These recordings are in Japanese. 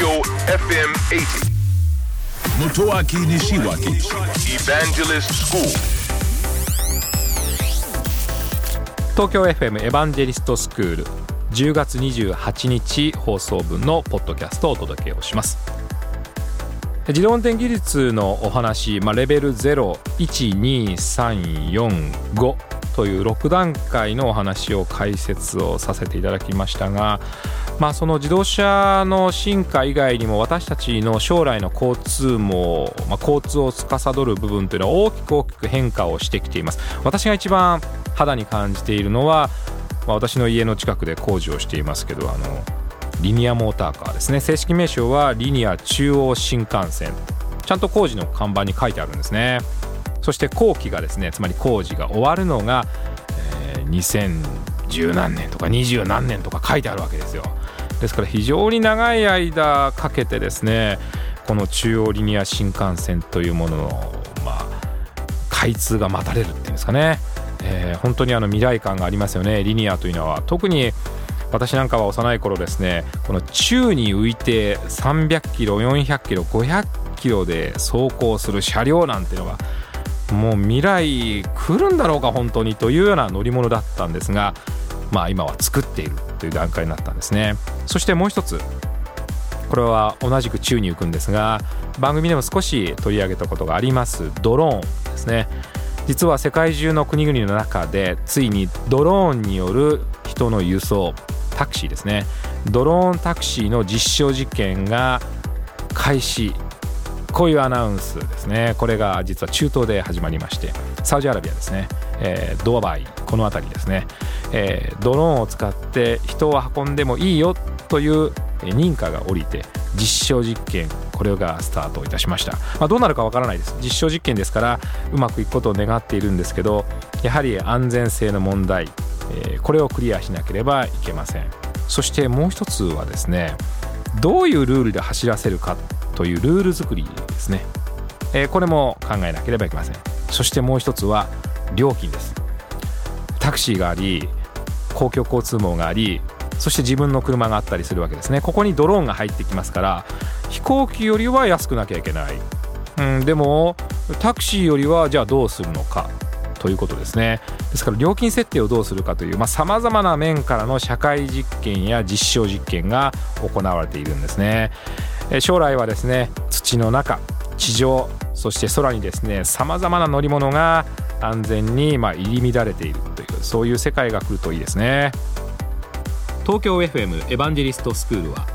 Tokyo FM 80. Motoaki Nishiwaki Evangelist School. 東京 FM エヴァンジェリストスクール10月28日放送分のポッドキャストをお届けをします自動運転技術のお話、まあ、レベル012345という6段階のお話を解説をさせていただきましたが、まあ、その自動車の進化以外にも私たちの将来の交通網、まあ、交通を司る部分というのは大きく大きく変化をしてきています。私が一番肌に感じているのは、まあ、私の家の近くで工事をしていますけどあのリニアモーターカーですね。正式名称はリニア中央新幹線。ちゃんと工事の看板に書いてあるんですね。そして工期がですねつまり工事が終わるのが、えー2010何年とか20何年とか書いてあるわけですよ。ですから非常に長い間かけてですねこの中央リニア新幹線というものの、まあ、開通が待たれるっていうんですかね、えー本当にあの未来感がありますよね。リニアというのは。特に私なんかは幼い頃ですねこの宙に浮いて300キロ400キロ500キロで走行する車両なんていうのがもう未来来るんだろうか本当にというような乗り物だったんですがまあ今は作っているという段階になったんですね。そしてもう一つこれは同じく宙に浮くんですが番組でも少し取り上げたことがあります。ドローンですね。実は世界中の国々の中でついにドローンによる人の輸送タクシーですね。ドローンタクシーの実証実験が開始。こういうアナウンスですね。これが実は中東で始まりましてサウジアラビアですね、えードバイこの辺りですね、えードローンを使って人を運んでもいいよという認可が下りて実証実験これがスタートいたしました、まあ、どうなるかわからないです。実証実験ですからうまくいくことを願っているんですけどやはり安全性の問題、えーこれをクリアしなければいけません。そしてもう一つはですねどういうルールで走らせるかというルール作りですね、えーこれも考えなければいけません。そしてもう一つは料金です。タクシーがあり公共交通網がありそして自分の車があったりするわけですね。ここにドローンが入ってきますから飛行機よりは安くなきゃいけない、うん、でもタクシーよりはじゃあどうするのかということですね。ですから料金設定をどうするかというさまざ、まな面からの社会実験や実証実験が行われているんですね。え将来はですね土の中地上そして空にですねさまざまな乗り物が安全にまあ入り乱れているというそういう世界が来るといいですね。東京 FM エヴァンジェリストスクールは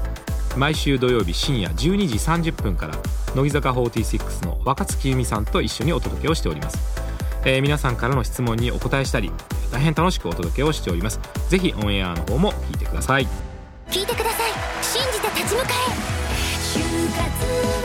毎週土曜日深夜12時30分から乃木坂46の若月由美さんと一緒にお届けをしております、えー皆さんからの質問にお答えしたり大変楽しくお届けをしております。ぜひオンエアの方も聞いてください。聞いてください。信じて立ち向かえ